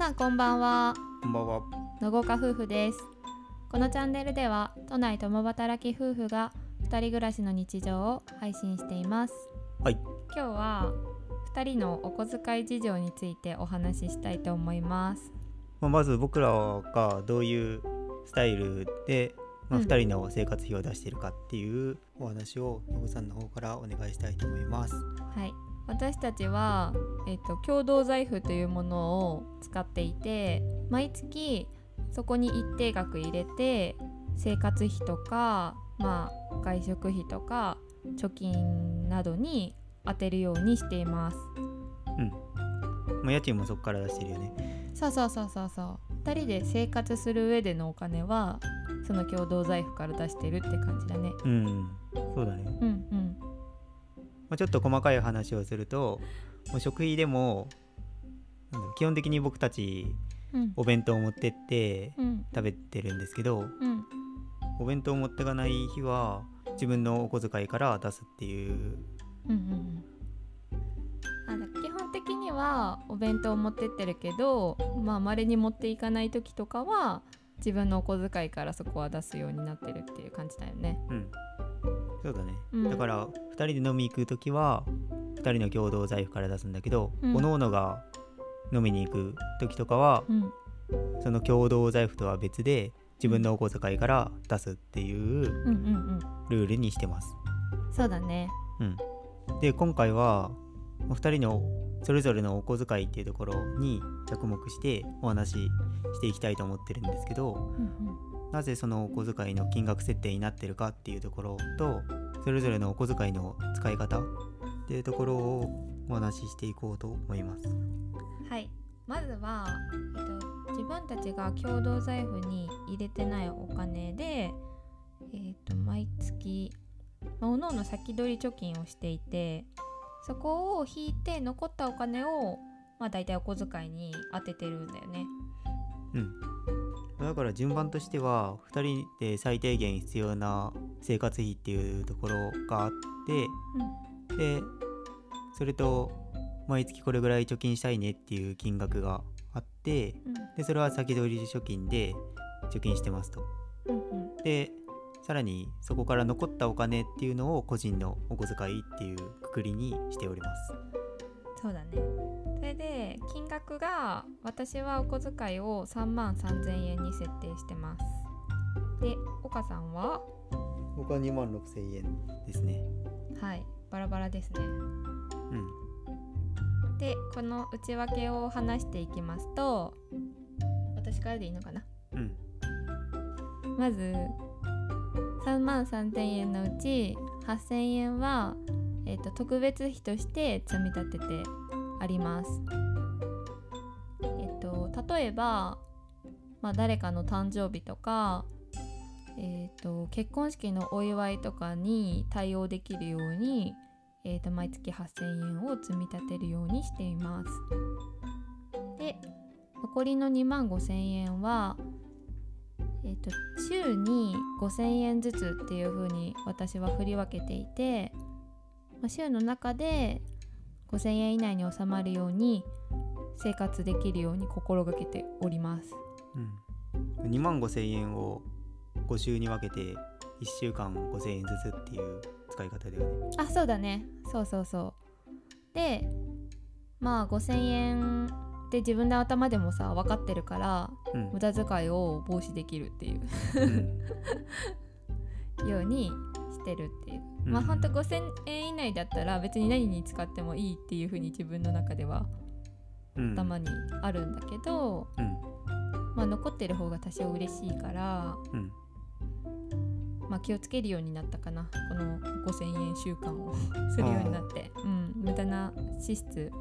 さんこんばんはこんばんは。のごか夫婦ですこのチャンネルでは都内共働き夫婦が二人暮らしの日常を配信していますはい。今日は二人のお小遣い事情についてお話ししたいと思いますまあ、まず僕らがどういうスタイルで、まあ、うん2人の生活費を出しているかっていうお話をのぶさんの方からお願いしたいと思います。はい私たちは、えっと共同財布というものを使っていて毎月そこに一定額入れて生活費とか、まあ、外食費とか貯金などに当てるようにしていますまあ、家賃もそこから出してるよね。そうそうそうそうそう2人で生活する上でのお金はその共同財布から出してるって感じだねうん。そうだね。うんうんまあ、ちょっと細かい話をすると、もう食費でも基本的に僕たちうんお弁当を持ってってうん食べてるんですけど、うんお弁当を持ってかない日は自分のお小遣いから出すっていう。うんうんうんあだ基本的にはお弁当を持ってってるけどまあ稀に持っていかない時とかは自分のお小遣いからそこは出すようになってるっていう感じだよね。うん。そうだね。うん。だから2人で飲み行く時は2人の共同財布から出すんだけど、うん。各々が飲みに行く時とかはうん。その共同財布とは別で自分のお小遣いから出すっていうルールにしてます。そうだね。うん、で今回は2人のそれぞれのお小遣いっていうところに着目してお話ししていきたいと思ってるんですけどうんうんなぜそのお小遣いの金額設定になってるかっていうところとそれぞれのお小遣いの使い方っていうところをお話ししていこうと思います。はいまずは、えっと、自分たちが共同財布に入れてないお金で、えっと、毎月まあおのおの先取り貯金をしていてそこを引いて残ったお金を、まあ、大体お小遣いに当ててるんだよね。うん、だから順番としては2人で最低限必要な生活費っていうところがあってでそれと毎月これぐらい貯金したいねっていう金額があってうんでそれは先取り貯金で貯金してますと。うんうんでさらにそこから残ったお金っていうのを個人のお小遣いっていうくくりにしております。そうだねそれで金額が私はお小遣いを3万3000円に設定してます。で岡さんは？僕は2万6千円ですね。はいバラバラですね。うん。でこの内訳を話していきますと私からでいいのかな？うん。まず3万3000円のうち8000円は、えー、と特別費として積み立ててあります。えっ、と例えば、まあ、誰かの誕生日とか、えー、と結婚式のお祝いとかに対応できるように、えー、と毎月8000円を積み立てるようにしています。で残りの2万5000円は、えー、と週に5000円ずつっていう風に私は振り分けていて、まあ、週の中で5000円以内に収まるように生活できるように心がけております。うん、2万5千円を5週に分けて1週間5千円ずつっていう使い方だよね。あそうだね。そうそうそう。でまあ5000円で自分の頭でもさ分かってるからうん。無駄遣いを防止できるっていう。うん。ようにしてるっていう、うん。まあほんと5000円以内だったら別に何に使ってもいいっていう風に自分の中ではうん。頭にあるんだけど、うん。まあ残ってる方が多少嬉しいから、うん。まあ、気をつけるようになったかな。この5000円習慣を。するようになって、うん、無駄な支出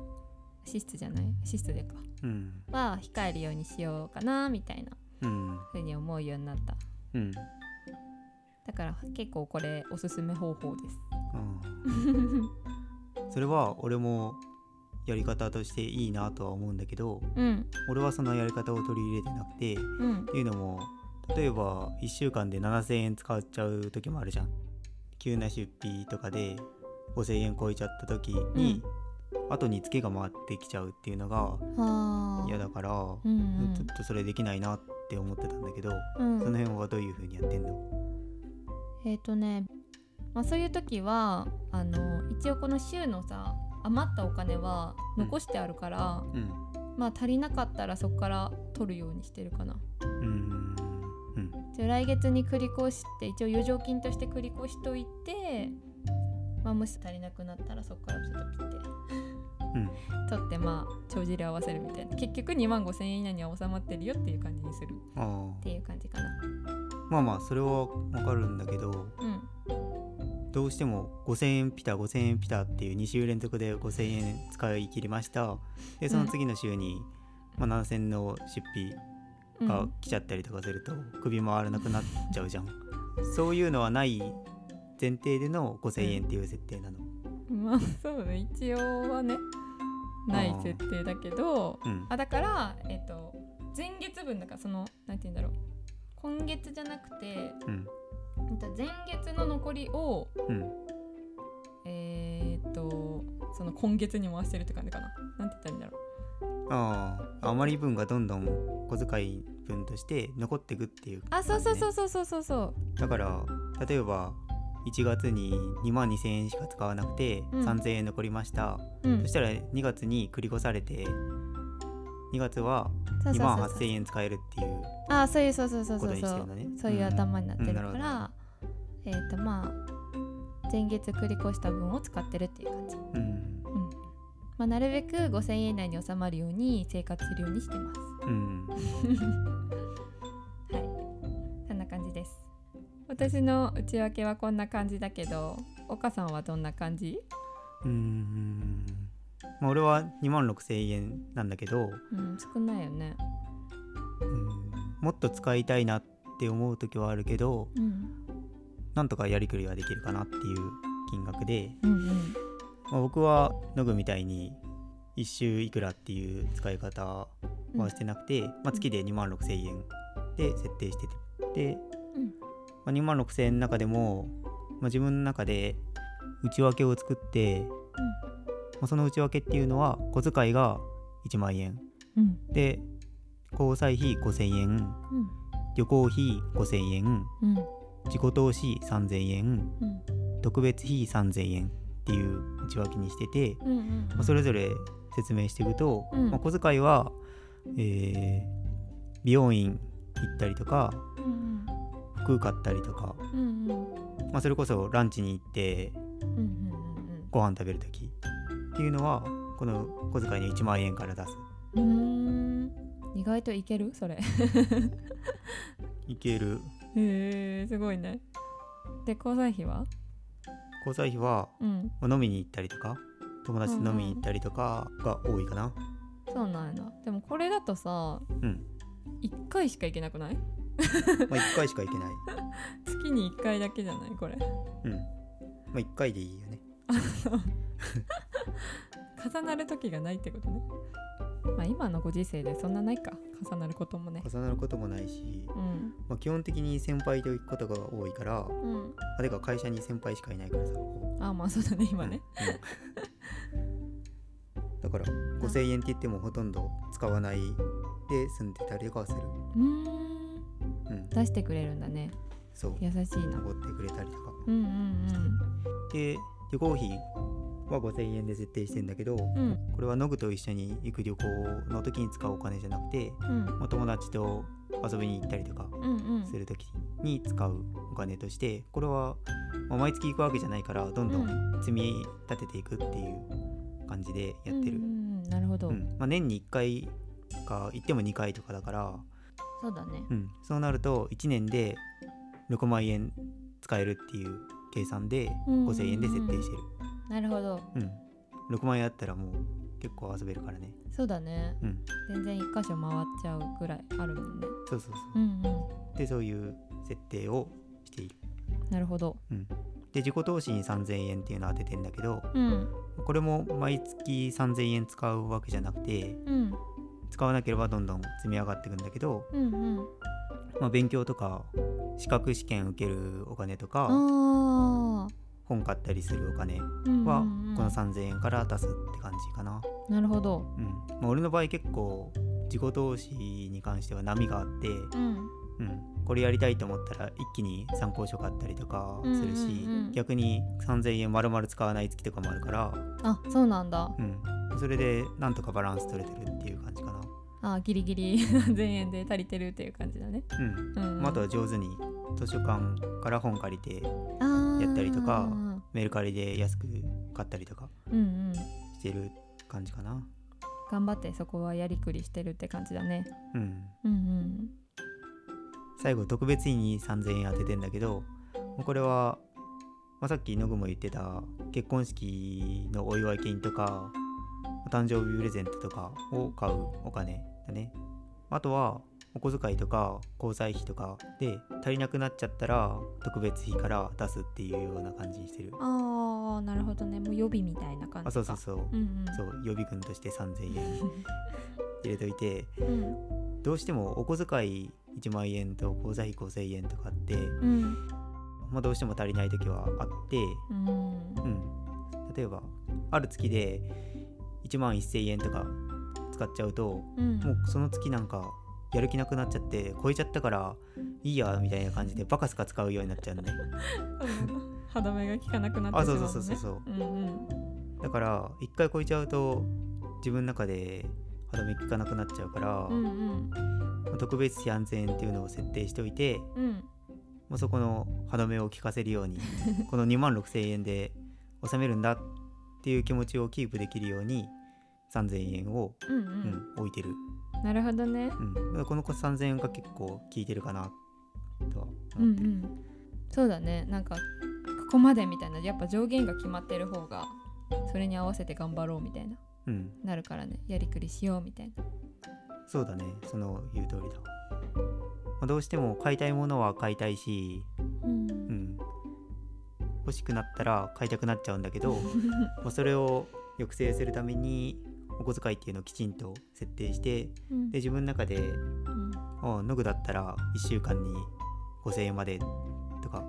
支出じゃない？支出でか。うん。は控えるようにしようかなみたいなうん。風に思うようになった。うんだから結構これおすすめ方法です。うん。それは俺もやり方としていいなとは思うんだけどうん。俺はそのやり方を取り入れてなくてうん。っていうのも例えば1週間で7,000円使っちゃう時もあるじゃん。急な出費とかで5,000円超えちゃった時に、後にツケが回ってきちゃうっていうのがはあ嫌だから、うんずっとそれできないなって思ってたんだけど、うん。その辺はどういう風にやってんの？えっ、とね、まあ、そういう時はあの一応この週のさ余ったお金は残してあるから、うん。まあ足りなかったらそこから取るようにしてるかな。うん。うん。じゃあ来月に繰り越して一応余剰金として繰り越しといて、まあ、もし足りなくなったらそこからちょっとピッて。うん。取ってまあ帳尻合わせるみたいな。結局2万5千円以内には収まってるよっていう感じにする。っていう感じかな。まあまあそれはわかるんだけどうんどうしても5000円ピタ5000円ピタっていう2週連続で5000円使い切りました。でその次の週に、まあ、7000の出費うん。が来ちゃったりとかすると首回らなくなっちゃうじゃん。そういうのはない前提での5000円っていう設定なの。まあそうね。一応はねない設定だけどうん。あだからえっ、と前月分だからそのなんて言うんだろう今月じゃなくてうん。前月の残りをうん。えっ、とその今月に回してるって感じかな。なんて言ったらいいんだろああ余り分がどんどん小遣い分として残っていくっていううあそうそうそうそうそうそうそう。だから例えば1月に2万2000円しか使わなくてうん。3000円残りました、うん。そしたら2月に繰り越されて2月は2そうそうそう。万そう8000円使えるっていうあそういうそうそうそうそうそう。ね。そういう頭になってるかうん。ら、えっ、とまあ前月繰り越した分を使ってるっていう感じ。うん。うん。まあ、なるべく5000円以内に収まるように生活するようにしてます。うん。はい、そんな感じです。私の内訳はこんな感じだけど、岡さんはどんな感じ？うんまあ俺は2万6000円なんだけど、うん、少ないよね。うんもっと使いたいなって思う時はあるけどうん、なんとかやりくりはできるかなっていう金額で、うん、うん、まあ、僕はノグみたいに1周いくらっていう使い方はしてなくて、まあ、月で2万6000円で設定しててで、うん。まあ、2万6000円の中でも、まあ、自分の中で内訳を作って、まあ、その内訳っていうのは小遣いが1万円。うん、で交際費5000円。うん、旅行費5000円。うん、自己投資3000円。うん、特別費3000円っていう内訳にしてて、うん、うん、まあ、それぞれ説明していくと、うん。まあ、小遣いは、えー美容院行ったりとかうん、服買ったりとか、うん、うん、まあ、それこそランチに行ってうん、うん、ご飯食べる時っていうのはこの小遣いの1万円から出す。うん、うん、意外といける？それ。いける。へえ、すごいね。で、交際費は？交際費は、うん、まあ飲みに行ったりとか友達と飲みに行ったりとかが多いかな。そうなんやな。でもこれだとさ、うん、一回しか行けなくない？まあ、1回しか行けない。月に1回だけじゃない？これ。うん。まあ1回でいいよね重なる時がないってことね。まあ今のご時世でそんなないか。重なることもね。重なることもないし、うん。まあ、基本的に先輩と行くことが多いからうん。あれが会社に先輩しかいないからさあまあそうだね今ね。うん。だから5000円って言ってもほとんど使わないで住んでたりとかはする。うーん。うん。出してくれるんだね。そう。優しいな残ってくれたりとかうんうんで旅行費は5000円で設定してんだけどうん。うんこれはノグと一緒に行く旅行の時に使うお金じゃなくて、うん。まあ、友達と遊びに行ったりとかうんうん。する時に使うお金としてこれは、まあ毎月行くわけじゃないからどんどん積み立てていくっていう感じでやってる、うんうんうん。なるほど、うん。まあ、年に1回か行っても2回とかだから、そうだね。うん、そうなると1年で6万円使えるっていう計算でうん5000円で設定してる、なるほど。うん。6万円あったらもう結構遊べるからね。そうだね。うん。全然一箇所回っちゃうぐらいあるもんね。そうそうそう。うんでそういう設定をしている、うんなるほど。うん、で自己投資に3000円っていうのを当ててんだけどうん。これも毎月3000円使うわけじゃなくてうん。使わなければどんどん積み上がっていくんだけど、うんうん。まあ、勉強とか資格試験受けるお金とかああ本買ったりするお金うんはこの3000円から出すって感じかな。なるほど。うん。まあ、俺の場合結構自己投資に関しては波があって、うん。うん、これやりたいと思ったら一気に参考書買ったりとかするし、うんうんうん逆に3000円丸々使わない月とかもあるから、あそうなんだ。うん、それでなんとかバランス取れてるっていう感じかな。あギリギリ1000円で足りてるっていう感じだね。うん。うんああとは上手に図書館から本借りてやったりとかメルカリで安く買ったりとかうんうん。してる感じかな。頑張ってそこはやりくりしてるって感じだね。うん、うんうん。最後特別に3000円当ててんだけどこれは、まあ、さっきノグも言ってた結婚式のお祝い金とかお誕生日プレゼントとかを買うお金だね。あとはお小遣いとか交際費とかで足りなくなっちゃったら特別費から出すっていうような感じにしてる。ああなるほどね。もう予備みたいな感じか。あそうそうそう、うんうん。そう予備軍として3000円 入れといてうん。どうしてもお小遣い1万円と交際費5000円とかってうん。まあ、どうしても足りない時はあって、うん。うん、例えばある月で1万1000円とか使っちゃうとうん。もうその月なんかやる気なくなっちゃって超えちゃったからいいやみたいな感じでバカすか使うようになっちゃうのね 歯止めが効かなくなってしまうのね。そうそうそうそうう。んうん。だから一回超えちゃうと自分の中で歯止め効かなくなっちゃうから、うんうん。まあ特別費安全っていうのを設定しておいてうん。もうそこの歯止めを効かせるように この2万6000円で収めるんだっていう気持ちをキープできるように3000円を、うんううんん置いてる、なるほどね。うん、この3000円が結構効いてるかなとはうんう思って。る、んそうだね。なんかここまでみたいなやっぱ上限が決まってる方がそれに合わせて頑張ろうみたいな。うん。なるからね。やりくりしようみたいな。そうだね。その言う通りだ。わ、まあ、どうしても買いたいものは買いたいし、うん。うん、欲しくなったら買いたくなっちゃうんだけど まあそれを抑制するためにお小遣いっていうのをきちんと設定してうん。で自分の中でうん。あノグだったら1週間に5000円までとか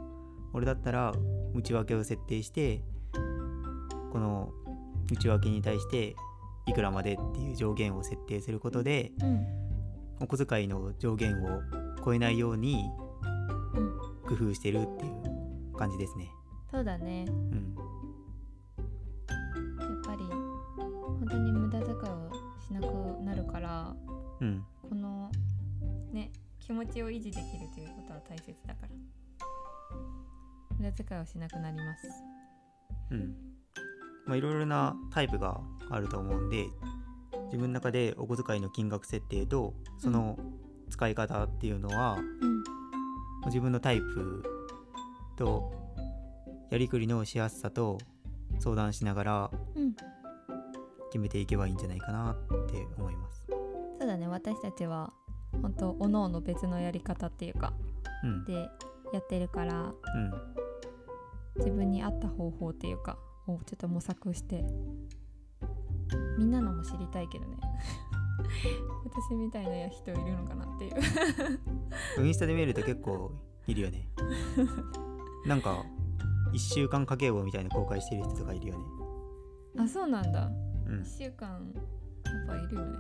俺だったら内訳を設定してこの内訳に対していくらまでっていう上限を設定することでうん。お小遣いの上限を超えないようにうん。工夫してるっていう感じですね。そうだね。うん、ちを維持できるということは大切だから。無駄遣いをしなくなります。うん。まあいろいろなタイプがあると思うんで自分の中でお小遣いの金額設定とその使い方っていうのは、うん。自分のタイプとやりくりのしやすさと相談しながらうん。決めていけばいいんじゃないかなって思います。そうだね。私たちは本当おのおの別のやり方っていうかうん、でやってるからうん、自分に合った方法っていうかをちょっと模索してみんなのも知りたいけどね。私みたいな人いるのかなっていう。インスタで見ると結構いるよね。なんか1週間家計簿みたいな公開してる人とかいるよね。あそうなんだ。うん。1、週間ぱいるよね。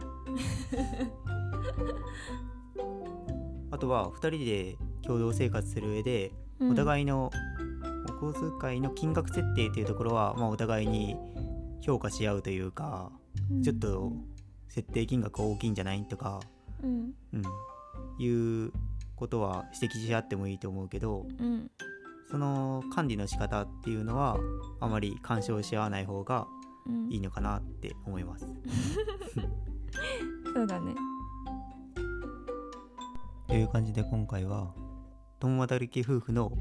あとは2人で共同生活する上でおい、互いのお小遣いの金額設定っていうところは、まあ、お互いに評価し合うというか、うん。ちょっと設定金額大きいんじゃないとか、うん。うん、いうことは指摘し合ってもいいと思うけどうん。その管理の仕方っていうのはあまり干渉し合わない方がうんいいのかなって思います。そうだねという感じで今回は共働き夫婦の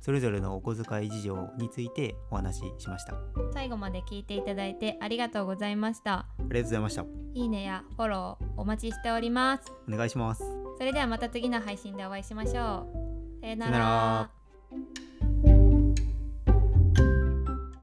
それぞれのお小遣い事情についてお話ししました。あ最後まで聞いていただいてありがとうございましたりがとうございました。いいねやフォローお待ちしておりますお願いします。それではまた次の配信でお会いしましょうさよなら